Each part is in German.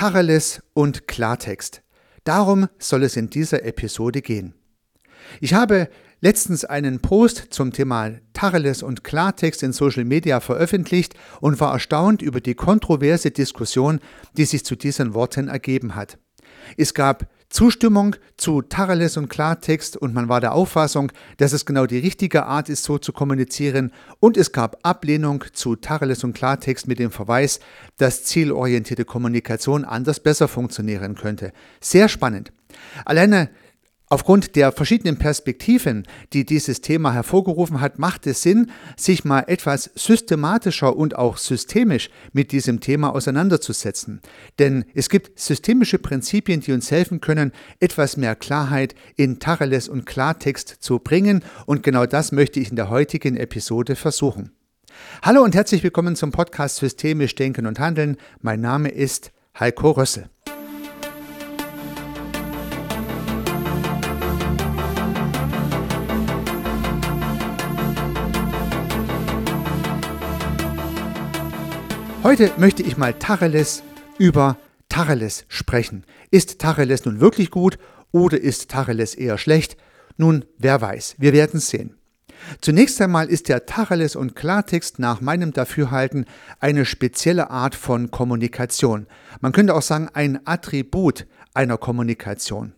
Tacheles und Klartext. Darum soll es in dieser Episode gehen. Ich habe letztens einen Post zum Thema Tacheles und Klartext in Social Media veröffentlicht und war erstaunt über die kontroverse Diskussion, die sich zu diesen Worten ergeben hat. Es gab Zustimmung zu Tacheles und Klartext und man war der Auffassung, dass es genau die richtige Art ist, so zu kommunizieren und es gab Ablehnung zu Tacheles und Klartext mit dem Verweis, dass zielorientierte Kommunikation anders besser funktionieren könnte. Sehr spannend. Alleine Aufgrund der verschiedenen Perspektiven, die dieses Thema hervorgerufen hat, macht es Sinn, sich mal etwas systematischer und auch systemisch mit diesem Thema auseinanderzusetzen. Denn es gibt systemische Prinzipien, die uns helfen können, etwas mehr Klarheit in Tacheles und Klartext zu bringen. Und genau das möchte ich in der heutigen Episode versuchen. Hallo und herzlich willkommen zum Podcast Systemisch Denken und Handeln. Mein Name ist Heiko Rössel. Heute möchte ich mal Tacheles über Tacheles sprechen. Ist Tacheles nun wirklich gut oder ist Tacheles eher schlecht? Nun, wer weiß, wir werden sehen. Zunächst einmal ist der Tacheles und Klartext nach meinem Dafürhalten eine spezielle Art von Kommunikation. Man könnte auch sagen ein Attribut einer Kommunikation.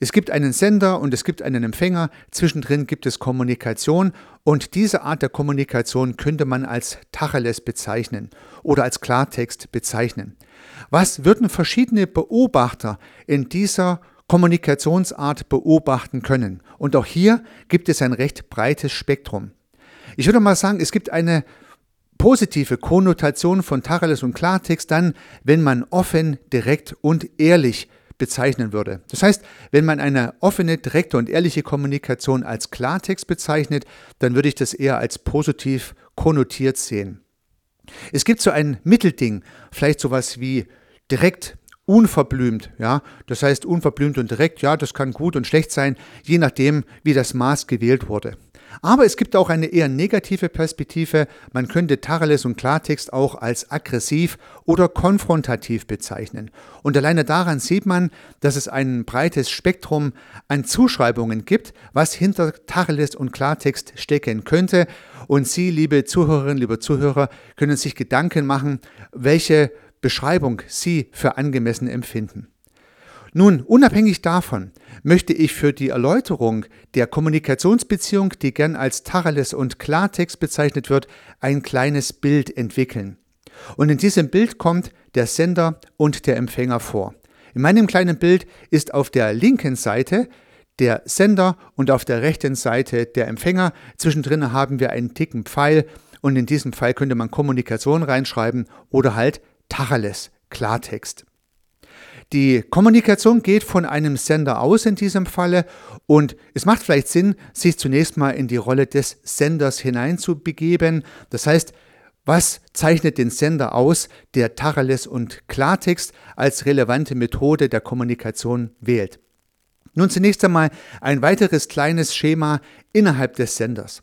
Es gibt einen Sender und es gibt einen Empfänger, zwischendrin gibt es Kommunikation und diese Art der Kommunikation könnte man als Tacheles bezeichnen oder als Klartext bezeichnen. Was würden verschiedene Beobachter in dieser Kommunikationsart beobachten können? Und auch hier gibt es ein recht breites Spektrum. Ich würde mal sagen, es gibt eine positive Konnotation von Tacheles und Klartext dann, wenn man offen, direkt und ehrlich bezeichnen würde. Das heißt, wenn man eine offene, direkte und ehrliche Kommunikation als Klartext bezeichnet, dann würde ich das eher als positiv konnotiert sehen. Es gibt so ein Mittelding, vielleicht sowas wie direkt unverblümt, ja, das heißt unverblümt und direkt, ja, das kann gut und schlecht sein, je nachdem, wie das Maß gewählt wurde. Aber es gibt auch eine eher negative Perspektive. Man könnte Tacheles und Klartext auch als aggressiv oder konfrontativ bezeichnen. Und alleine daran sieht man, dass es ein breites Spektrum an Zuschreibungen gibt, was hinter Tacheles und Klartext stecken könnte. Und Sie, liebe Zuhörerinnen, liebe Zuhörer, können sich Gedanken machen, welche Beschreibung Sie für angemessen empfinden. Nun, unabhängig davon möchte ich für die Erläuterung der Kommunikationsbeziehung, die gern als Tacheles und Klartext bezeichnet wird, ein kleines Bild entwickeln. Und in diesem Bild kommt der Sender und der Empfänger vor. In meinem kleinen Bild ist auf der linken Seite der Sender und auf der rechten Seite der Empfänger. Zwischendrin haben wir einen dicken Pfeil und in diesem Pfeil könnte man Kommunikation reinschreiben oder halt Tacheles, Klartext. Die Kommunikation geht von einem Sender aus in diesem Falle und es macht vielleicht Sinn, sich zunächst mal in die Rolle des Senders hineinzubegeben. Das heißt, was zeichnet den Sender aus, der Tacheles und Klartext als relevante Methode der Kommunikation wählt? Nun zunächst einmal ein weiteres kleines Schema innerhalb des Senders.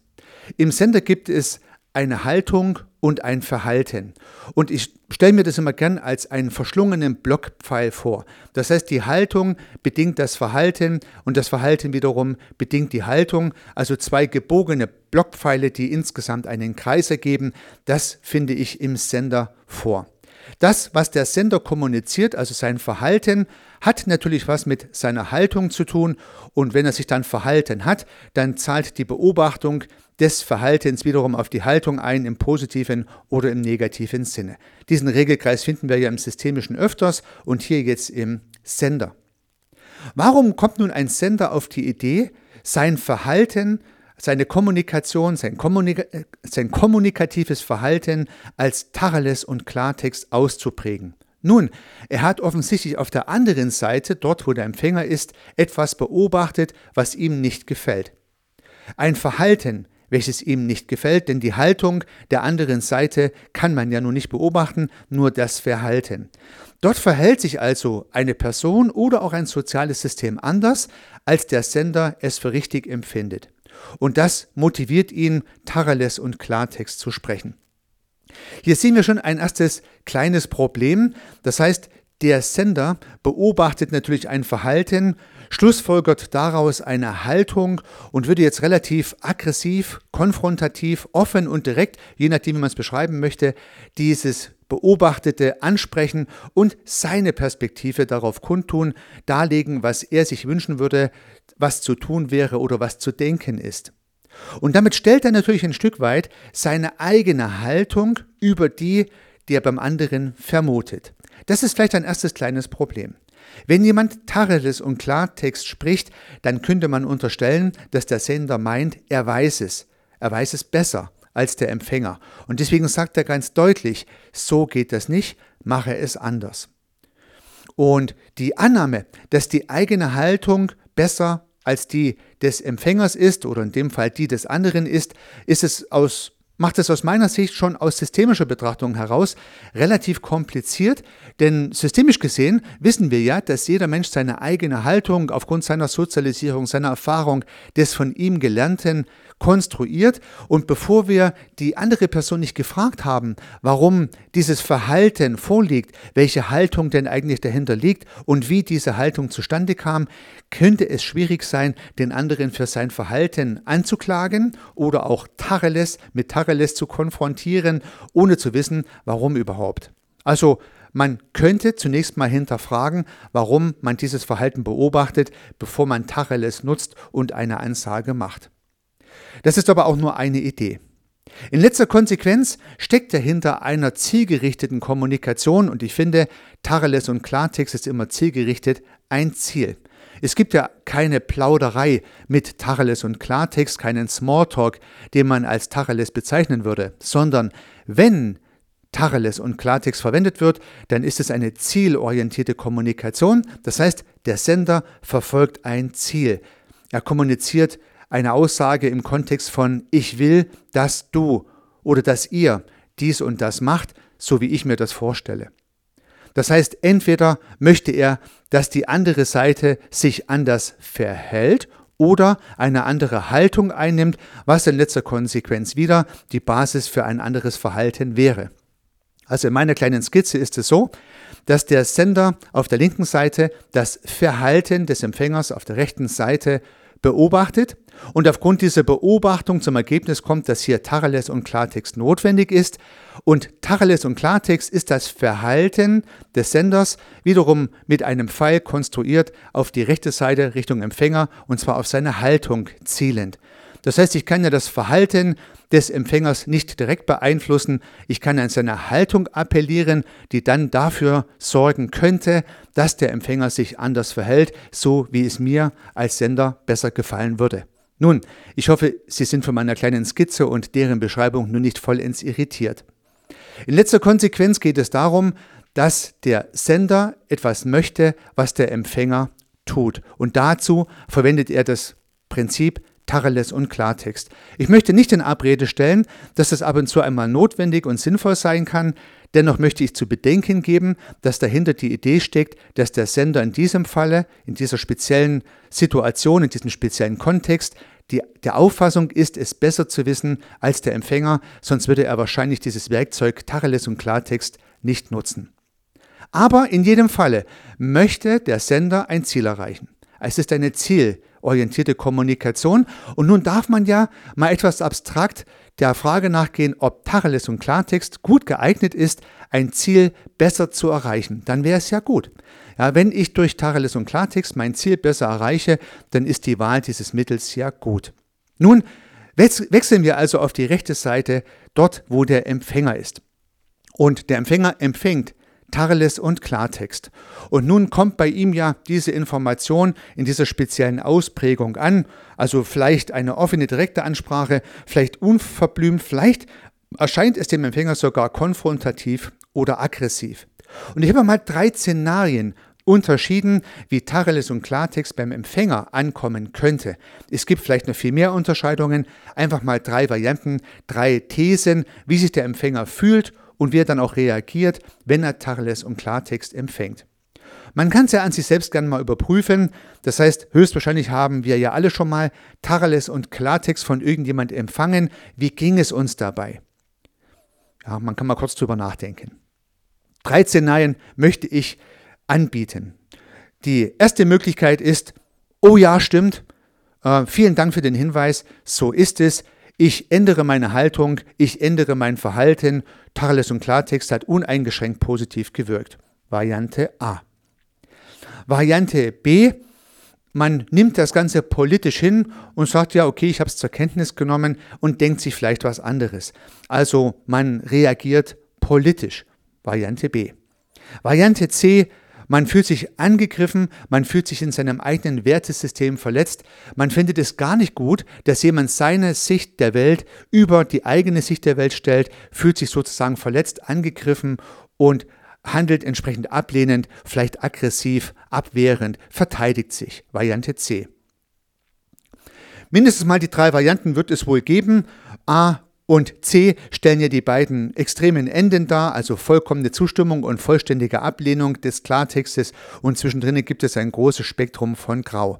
Im Sender gibt es eine Haltung und ein Verhalten. Und ich stelle mir das immer gern als einen verschlungenen Blockpfeil vor. Das heißt, die Haltung bedingt das Verhalten und das Verhalten wiederum bedingt die Haltung. Also zwei gebogene Blockpfeile, die insgesamt einen Kreis ergeben. Das finde ich im Sender vor. Das, was der Sender kommuniziert, also sein Verhalten, hat natürlich was mit seiner Haltung zu tun. Und wenn er sich dann verhalten hat, dann zahlt die Beobachtung des Verhaltens wiederum auf die Haltung ein, im positiven oder im negativen Sinne. Diesen Regelkreis finden wir ja im Systemischen öfters und hier jetzt im Sender. Warum kommt nun ein Sender auf die Idee, sein Verhalten, seine Kommunikation, sein, Kommunika sein kommunikatives Verhalten als Tacheles und Klartext auszuprägen? Nun, er hat offensichtlich auf der anderen Seite, dort wo der Empfänger ist, etwas beobachtet, was ihm nicht gefällt. Ein Verhalten, welches ihm nicht gefällt, denn die Haltung der anderen Seite kann man ja nun nicht beobachten, nur das Verhalten. Dort verhält sich also eine Person oder auch ein soziales System anders, als der Sender es für richtig empfindet. Und das motiviert ihn, Tacheles und Klartext zu sprechen. Hier sehen wir schon ein erstes kleines Problem. Das heißt, der Sender beobachtet natürlich ein Verhalten, schlussfolgert daraus eine Haltung und würde jetzt relativ aggressiv, konfrontativ, offen und direkt, je nachdem, wie man es beschreiben möchte, dieses Beobachtete ansprechen und seine Perspektive darauf kundtun, darlegen, was er sich wünschen würde, was zu tun wäre oder was zu denken ist. Und damit stellt er natürlich ein Stück weit seine eigene Haltung über die, die er beim anderen vermutet. Das ist vielleicht ein erstes kleines Problem. Wenn jemand Tacheles und Klartext spricht, dann könnte man unterstellen, dass der Sender meint, er weiß es. Er weiß es besser als der Empfänger. Und deswegen sagt er ganz deutlich, so geht das nicht, mache es anders. Und die Annahme, dass die eigene Haltung besser als die des Empfängers ist oder in dem Fall die des anderen ist, ist es aus macht es aus meiner Sicht schon aus systemischer Betrachtung heraus relativ kompliziert, denn systemisch gesehen wissen wir ja, dass jeder Mensch seine eigene Haltung aufgrund seiner Sozialisierung, seiner Erfahrung, des von ihm Gelernten konstruiert. Und bevor wir die andere Person nicht gefragt haben, warum dieses Verhalten vorliegt, welche Haltung denn eigentlich dahinter liegt und wie diese Haltung zustande kam, könnte es schwierig sein, den anderen für sein Verhalten anzuklagen oder auch Tacheles mit Tacheles zu konfrontieren, ohne zu wissen, warum überhaupt. Also man könnte zunächst mal hinterfragen, warum man dieses Verhalten beobachtet, bevor man Tacheles nutzt und eine Ansage macht. Das ist aber auch nur eine Idee. In letzter Konsequenz steckt dahinter einer zielgerichteten Kommunikation und ich finde, Tacheles und Klartext ist immer zielgerichtet ein Ziel. Es gibt ja keine Plauderei mit Tacheles und Klartext, keinen Smalltalk, den man als Tacheles bezeichnen würde, sondern wenn Tacheles und Klartext verwendet wird, dann ist es eine zielorientierte Kommunikation. Das heißt, der Sender verfolgt ein Ziel. Er kommuniziert eine Aussage im Kontext von ich will, dass du oder dass ihr dies und das macht, so wie ich mir das vorstelle. Das heißt, entweder möchte er, dass die andere Seite sich anders verhält oder eine andere Haltung einnimmt, was in letzter Konsequenz wieder die Basis für ein anderes Verhalten wäre. Also in meiner kleinen Skizze ist es so, dass der Sender auf der linken Seite das Verhalten des Empfängers auf der rechten Seite beobachtet und aufgrund dieser Beobachtung zum Ergebnis kommt, dass hier Tacheles und Klartext notwendig ist. Und Tacheles und Klartext ist das Verhalten des Senders wiederum mit einem Pfeil konstruiert auf die rechte Seite Richtung Empfänger und zwar auf seine Haltung zielend. Das heißt, ich kann ja das Verhalten des Empfängers nicht direkt beeinflussen. Ich kann an seine Haltung appellieren, die dann dafür sorgen könnte, dass der Empfänger sich anders verhält, so wie es mir als Sender besser gefallen würde. Nun, ich hoffe, Sie sind von meiner kleinen Skizze und deren Beschreibung nun nicht vollends irritiert. In letzter Konsequenz geht es darum, dass der Sender etwas möchte, was der Empfänger tut. Und dazu verwendet er das Prinzip Tacheles und Klartext. Ich möchte nicht in Abrede stellen, dass das ab und zu einmal notwendig und sinnvoll sein kann. Dennoch möchte ich zu bedenken geben, dass dahinter die Idee steckt, dass der Sender in diesem Falle, in dieser speziellen Situation, in diesem speziellen Kontext, die, der Auffassung ist, es besser zu wissen als der Empfänger, sonst würde er wahrscheinlich dieses Werkzeug Tacheles und Klartext nicht nutzen. Aber in jedem Falle möchte der Sender ein Ziel erreichen. Es ist eine zielorientierte Kommunikation. Und nun darf man ja mal etwas abstrakt der Frage nachgehen, ob Tacheles und Klartext gut geeignet ist, ein Ziel besser zu erreichen. Dann wäre es ja gut. Ja, wenn ich durch Tacheles und Klartext mein Ziel besser erreiche, dann ist die Wahl dieses Mittels ja gut. Nun wechseln wir also auf die rechte Seite, dort wo der Empfänger ist. Und der Empfänger empfängt Tacheles und Klartext. Und nun kommt bei ihm ja diese Information in dieser speziellen Ausprägung an, also vielleicht eine offene, direkte Ansprache, vielleicht unverblümt, vielleicht erscheint es dem Empfänger sogar konfrontativ oder aggressiv. Und ich habe mal drei Szenarien unterschieden, wie Tacheles und Klartext beim Empfänger ankommen könnte. Es gibt vielleicht noch viel mehr Unterscheidungen, einfach mal drei Varianten, drei Thesen, wie sich der Empfänger fühlt und wie er dann auch reagiert, wenn er Tacheles und Klartext empfängt. Man kann es ja an sich selbst gerne mal überprüfen. Das heißt, höchstwahrscheinlich haben wir ja alle schon mal Tacheles und Klartext von irgendjemand empfangen. Wie ging es uns dabei? Ja, man kann mal kurz drüber nachdenken. Drei Szenarien möchte ich anbieten. Die erste Möglichkeit ist, oh ja, stimmt, äh, vielen Dank für den Hinweis, so ist es, ich ändere meine Haltung, ich ändere mein Verhalten, Tacheles und Klartext hat uneingeschränkt positiv gewirkt. Variante A. Variante B, man nimmt das Ganze politisch hin und sagt, ja, okay, ich habe es zur Kenntnis genommen und denkt sich vielleicht was anderes. Also man reagiert politisch. Variante B. Variante C, man fühlt sich angegriffen, man fühlt sich in seinem eigenen Wertesystem verletzt, man findet es gar nicht gut, dass jemand seine Sicht der Welt über die eigene Sicht der Welt stellt, fühlt sich sozusagen verletzt, angegriffen und handelt entsprechend ablehnend, vielleicht aggressiv, abwehrend, verteidigt sich. Variante C. Mindestens mal die drei Varianten wird es wohl geben. A und C stellen ja die beiden extremen Enden dar, also vollkommene Zustimmung und vollständige Ablehnung des Klartextes und zwischendrin gibt es ein großes Spektrum von Grau.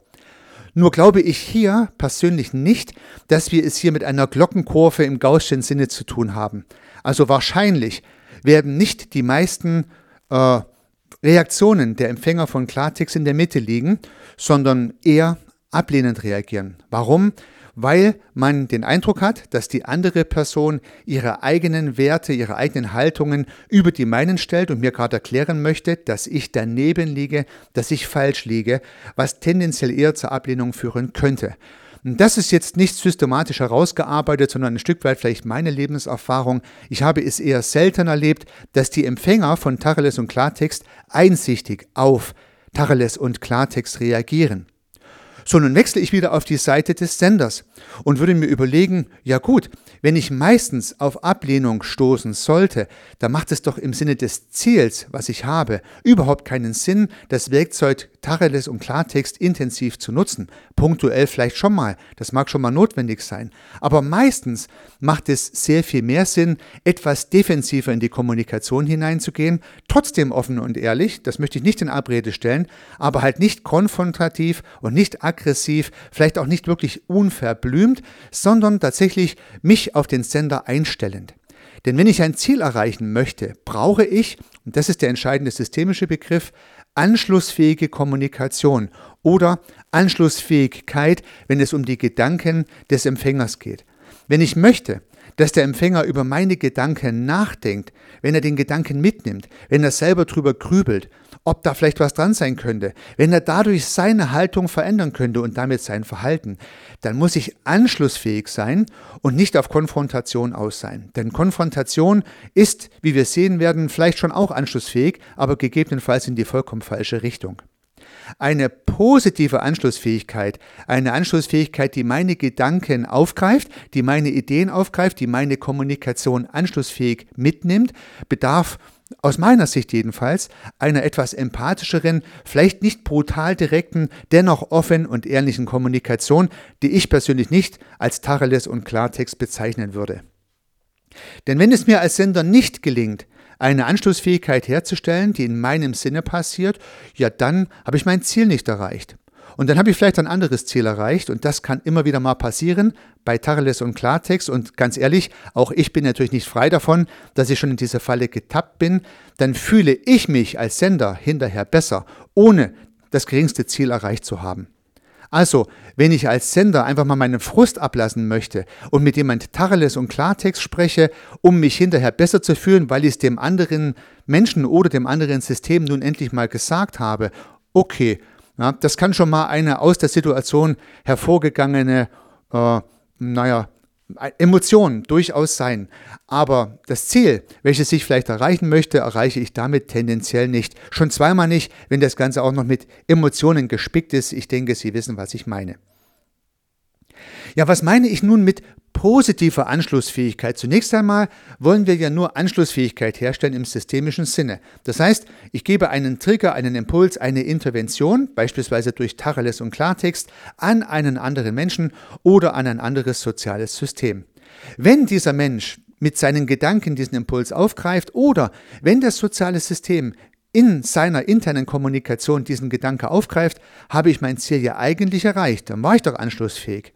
Nur glaube ich hier persönlich nicht, dass wir es hier mit einer Glockenkurve im Gaußschen Sinne zu tun haben. Also wahrscheinlich werden nicht die meisten äh, Reaktionen der Empfänger von Klartext in der Mitte liegen, sondern eher ablehnend reagieren. Warum? Weil man den Eindruck hat, dass die andere Person ihre eigenen Werte, ihre eigenen Haltungen über die meinen stellt und mir gerade erklären möchte, dass ich daneben liege, dass ich falsch liege, was tendenziell eher zur Ablehnung führen könnte. Das ist jetzt nicht systematisch herausgearbeitet, sondern ein Stück weit vielleicht meine Lebenserfahrung. Ich habe es eher selten erlebt, dass die Empfänger von Tacheles und Klartext einsichtig auf Tacheles und Klartext reagieren. So, nun wechsle ich wieder auf die Seite des Senders und würde mir überlegen, ja gut, wenn ich meistens auf Ablehnung stoßen sollte, dann macht es doch im Sinne des Ziels, was ich habe, überhaupt keinen Sinn, das Werkzeug Tacheles und Klartext intensiv zu nutzen. Punktuell vielleicht schon mal, das mag schon mal notwendig sein. Aber meistens macht es sehr viel mehr Sinn, etwas defensiver in die Kommunikation hineinzugehen, trotzdem offen und ehrlich, das möchte ich nicht in Abrede stellen, aber halt nicht konfrontativ und nicht aggressiv, vielleicht auch nicht wirklich unverblümt, sondern tatsächlich mich auf den Sender einstellend. Denn wenn ich ein Ziel erreichen möchte, brauche ich, und das ist der entscheidende systemische Begriff, anschlussfähige Kommunikation oder Anschlussfähigkeit, wenn es um die Gedanken des Empfängers geht. Wenn ich möchte, dass der Empfänger über meine Gedanken nachdenkt, wenn er den Gedanken mitnimmt, wenn er selber drüber grübelt, ob da vielleicht was dran sein könnte, wenn er dadurch seine Haltung verändern könnte und damit sein Verhalten, dann muss ich anschlussfähig sein und nicht auf Konfrontation aus sein. Denn Konfrontation ist, wie wir sehen werden, vielleicht schon auch anschlussfähig, aber gegebenenfalls in die vollkommen falsche Richtung. Eine positive Anschlussfähigkeit, eine Anschlussfähigkeit, die meine Gedanken aufgreift, die meine Ideen aufgreift, die meine Kommunikation anschlussfähig mitnimmt, bedarf aus meiner Sicht jedenfalls einer etwas empathischeren, vielleicht nicht brutal direkten, dennoch offen und ehrlichen Kommunikation, die ich persönlich nicht als Tacheles und Klartext bezeichnen würde. Denn wenn es mir als Sender nicht gelingt, eine Anschlussfähigkeit herzustellen, die in meinem Sinne passiert, ja dann habe ich mein Ziel nicht erreicht. Und dann habe ich vielleicht ein anderes Ziel erreicht und das kann immer wieder mal passieren bei Tacheles und Klartext und ganz ehrlich, auch ich bin natürlich nicht frei davon, dass ich schon in diese Falle getappt bin, dann fühle ich mich als Sender hinterher besser, ohne das geringste Ziel erreicht zu haben. Also, wenn ich als Sender einfach mal meinen Frust ablassen möchte und mit jemand Tacheles und Klartext spreche, um mich hinterher besser zu fühlen, weil ich es dem anderen Menschen oder dem anderen System nun endlich mal gesagt habe, okay, ja, das kann schon mal eine aus der Situation hervorgegangene, äh, naja, Emotionen durchaus sein. Aber das Ziel, welches ich vielleicht erreichen möchte, erreiche ich damit tendenziell nicht. Schon zweimal nicht, wenn das Ganze auch noch mit Emotionen gespickt ist. Ich denke, Sie wissen, was ich meine. Ja, was meine ich nun mit positiver Anschlussfähigkeit? Zunächst einmal wollen wir ja nur Anschlussfähigkeit herstellen im systemischen Sinne. Das heißt, ich gebe einen Trigger, einen Impuls, eine Intervention, beispielsweise durch Tacheles und Klartext, an einen anderen Menschen oder an ein anderes soziales System. Wenn dieser Mensch mit seinen Gedanken diesen Impuls aufgreift oder wenn das soziale System in seiner internen Kommunikation diesen Gedanke aufgreift, habe ich mein Ziel ja eigentlich erreicht. Dann war ich doch anschlussfähig.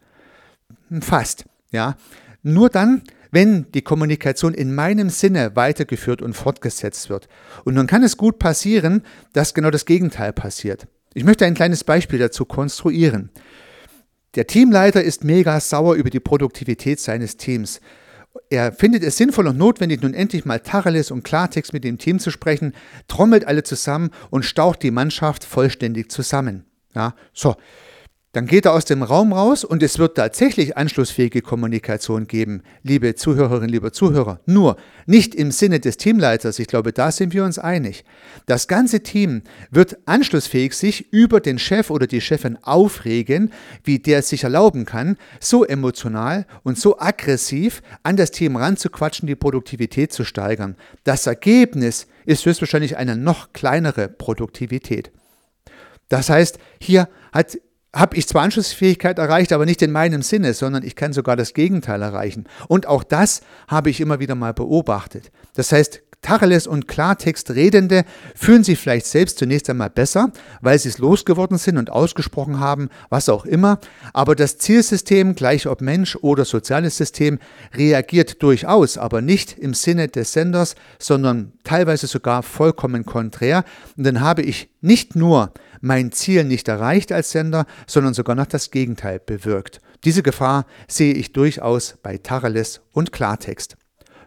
Fast. Ja. Nur dann, wenn die Kommunikation in meinem Sinne weitergeführt und fortgesetzt wird. Und nun kann es gut passieren, dass genau das Gegenteil passiert. Ich möchte ein kleines Beispiel dazu konstruieren. Der Teamleiter ist mega sauer über die Produktivität seines Teams. Er findet es sinnvoll und notwendig, nun endlich mal Tacheles und Klartext mit dem Team zu sprechen, trommelt alle zusammen und staucht die Mannschaft vollständig zusammen. Ja, so. Dann geht er aus dem Raum raus und es wird tatsächlich anschlussfähige Kommunikation geben, liebe Zuhörerinnen, liebe Zuhörer. Nur nicht im Sinne des Teamleiters, ich glaube, da sind wir uns einig. Das ganze Team wird anschlussfähig sich über den Chef oder die Chefin aufregen, wie der es sich erlauben kann, so emotional und so aggressiv an das Team ranzuquatschen, die Produktivität zu steigern. Das Ergebnis ist höchstwahrscheinlich eine noch kleinere Produktivität. Das heißt, hier hat habe ich zwar Anschlussfähigkeit erreicht, aber nicht in meinem Sinne, sondern ich kann sogar das Gegenteil erreichen. Und auch das habe ich immer wieder mal beobachtet. Das heißt, Tacheles und Klartext Redende fühlen sich vielleicht selbst zunächst einmal besser, weil sie es losgeworden sind und ausgesprochen haben, was auch immer. Aber das Zielsystem, gleich ob Mensch oder soziales System, reagiert durchaus, aber nicht im Sinne des Senders, sondern teilweise sogar vollkommen konträr. Und dann habe ich nicht nur mein Ziel nicht erreicht als Sender, sondern sogar noch das Gegenteil bewirkt. Diese Gefahr sehe ich durchaus bei Tacheles und Klartext.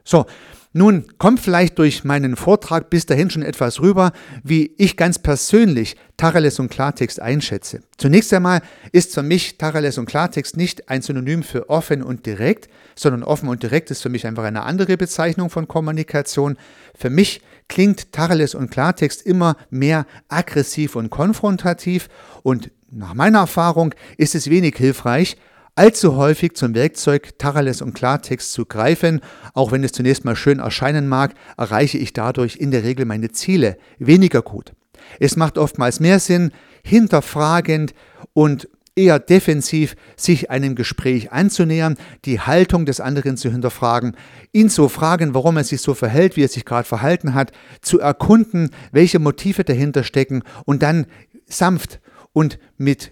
So, nun kommt vielleicht durch meinen Vortrag bis dahin schon etwas rüber, wie ich ganz persönlich Tacheles und Klartext einschätze. Zunächst einmal ist für mich Tacheles und Klartext nicht ein Synonym für offen und direkt, sondern offen und direkt ist für mich einfach eine andere Bezeichnung von Kommunikation. Für mich klingt Tacheles und Klartext immer mehr aggressiv und konfrontativ und nach meiner Erfahrung ist es wenig hilfreich, allzu häufig zum Werkzeug Tacheles und Klartext zu greifen. Auch wenn es zunächst mal schön erscheinen mag, erreiche ich dadurch in der Regel meine Ziele weniger gut. Es macht oftmals mehr Sinn, hinterfragend und eher defensiv sich einem Gespräch anzunähern, die Haltung des anderen zu hinterfragen, ihn zu fragen, warum er sich so verhält, wie er sich gerade verhalten hat, zu erkunden, welche Motive dahinter stecken und dann sanft und mit,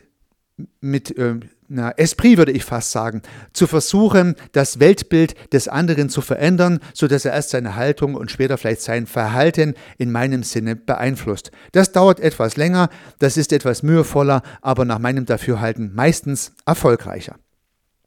mit äh, na, Esprit würde ich fast sagen, zu versuchen, das Weltbild des anderen zu verändern, sodass er erst seine Haltung und später vielleicht sein Verhalten in meinem Sinne beeinflusst. Das dauert etwas länger, das ist etwas mühevoller, aber nach meinem Dafürhalten meistens erfolgreicher.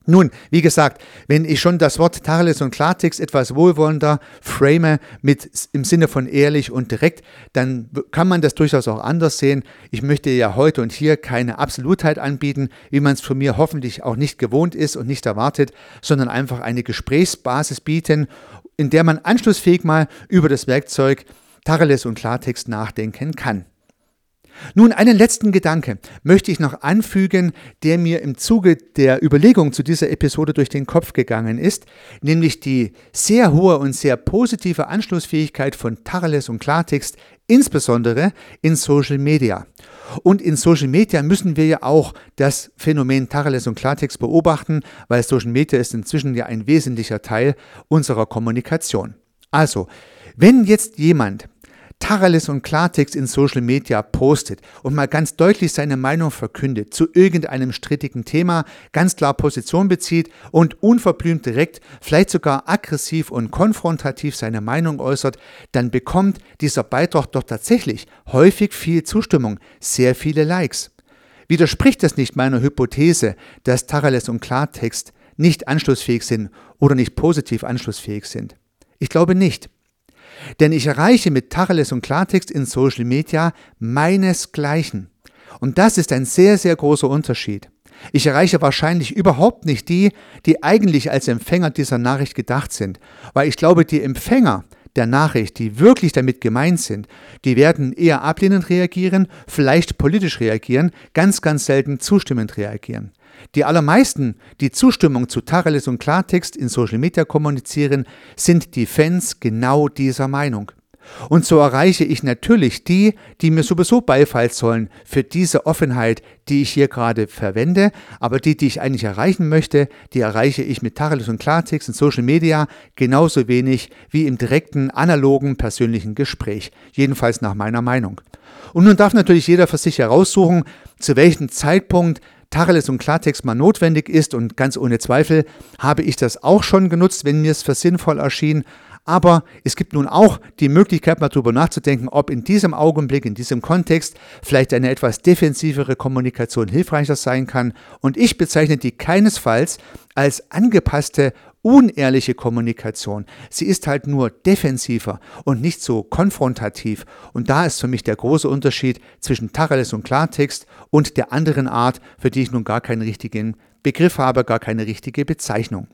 Nun, wie gesagt, wenn ich schon das Wort Tacheles und Klartext etwas wohlwollender frame mit im Sinne von ehrlich und direkt, dann kann man das durchaus auch anders sehen. Ich möchte ja heute und hier keine Absolutheit anbieten, wie man es von mir hoffentlich auch nicht gewohnt ist und nicht erwartet, sondern einfach eine Gesprächsbasis bieten, in der man anschlussfähig mal über das Werkzeug Tacheles und Klartext nachdenken kann. Nun, einen letzten Gedanke möchte ich noch anfügen, der mir im Zuge der Überlegung zu dieser Episode durch den Kopf gegangen ist, nämlich die sehr hohe und sehr positive Anschlussfähigkeit von Tacheles und Klartext, insbesondere in Social Media. Und in Social Media müssen wir ja auch das Phänomen Tacheles und Klartext beobachten, weil Social Media ist inzwischen ja ein wesentlicher Teil unserer Kommunikation. Also, wenn jetzt jemand Tacheles und Klartext in Social Media postet und mal ganz deutlich seine Meinung verkündet zu irgendeinem strittigen Thema, ganz klar Position bezieht und unverblümt direkt, vielleicht sogar aggressiv und konfrontativ seine Meinung äußert, dann bekommt dieser Beitrag doch tatsächlich häufig viel Zustimmung, sehr viele Likes. Widerspricht das nicht meiner Hypothese, dass Tacheles und Klartext nicht anschlussfähig sind oder nicht positiv anschlussfähig sind? Ich glaube nicht. Denn ich erreiche mit Tacheles und Klartext in Social Media meinesgleichen. Und das ist ein sehr, sehr großer Unterschied. Ich erreiche wahrscheinlich überhaupt nicht die, die eigentlich als Empfänger dieser Nachricht gedacht sind, weil ich glaube, die Empfänger der Nachricht, die wirklich damit gemeint sind, die werden eher ablehnend reagieren, vielleicht politisch reagieren, ganz, ganz selten zustimmend reagieren. Die allermeisten, die Zustimmung zu Tacheles und Klartext in Social Media kommunizieren, sind die Fans genau dieser Meinung. Und so erreiche ich natürlich die, die mir sowieso Beifall zollen für diese Offenheit, die ich hier gerade verwende, aber die, die ich eigentlich erreichen möchte, die erreiche ich mit Tacheles und Klartext in Social Media genauso wenig wie im direkten, analogen, persönlichen Gespräch, jedenfalls nach meiner Meinung. Und nun darf natürlich jeder für sich heraussuchen, zu welchem Zeitpunkt Tacheles und Klartext mal notwendig ist und ganz ohne Zweifel habe ich das auch schon genutzt, wenn mir es für sinnvoll erschien. Aber es gibt nun auch die Möglichkeit, mal darüber nachzudenken, ob in diesem Augenblick, in diesem Kontext vielleicht eine etwas defensivere Kommunikation hilfreicher sein kann. Und ich bezeichne die keinesfalls als angepasste unehrliche Kommunikation. Sie ist halt nur defensiver und nicht so konfrontativ. Und da ist für mich der große Unterschied zwischen Tacheles und Klartext und der anderen Art, für die ich nun gar keinen richtigen Begriff habe, gar keine richtige Bezeichnung.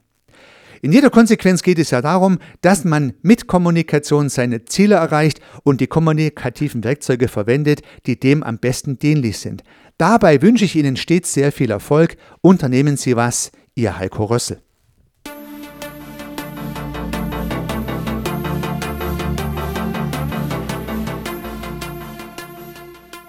In jeder Konsequenz geht es ja darum, dass man mit Kommunikation seine Ziele erreicht und die kommunikativen Werkzeuge verwendet, die dem am besten dienlich sind. Dabei wünsche ich Ihnen stets sehr viel Erfolg. Unternehmen Sie was, Ihr Heiko Rössel.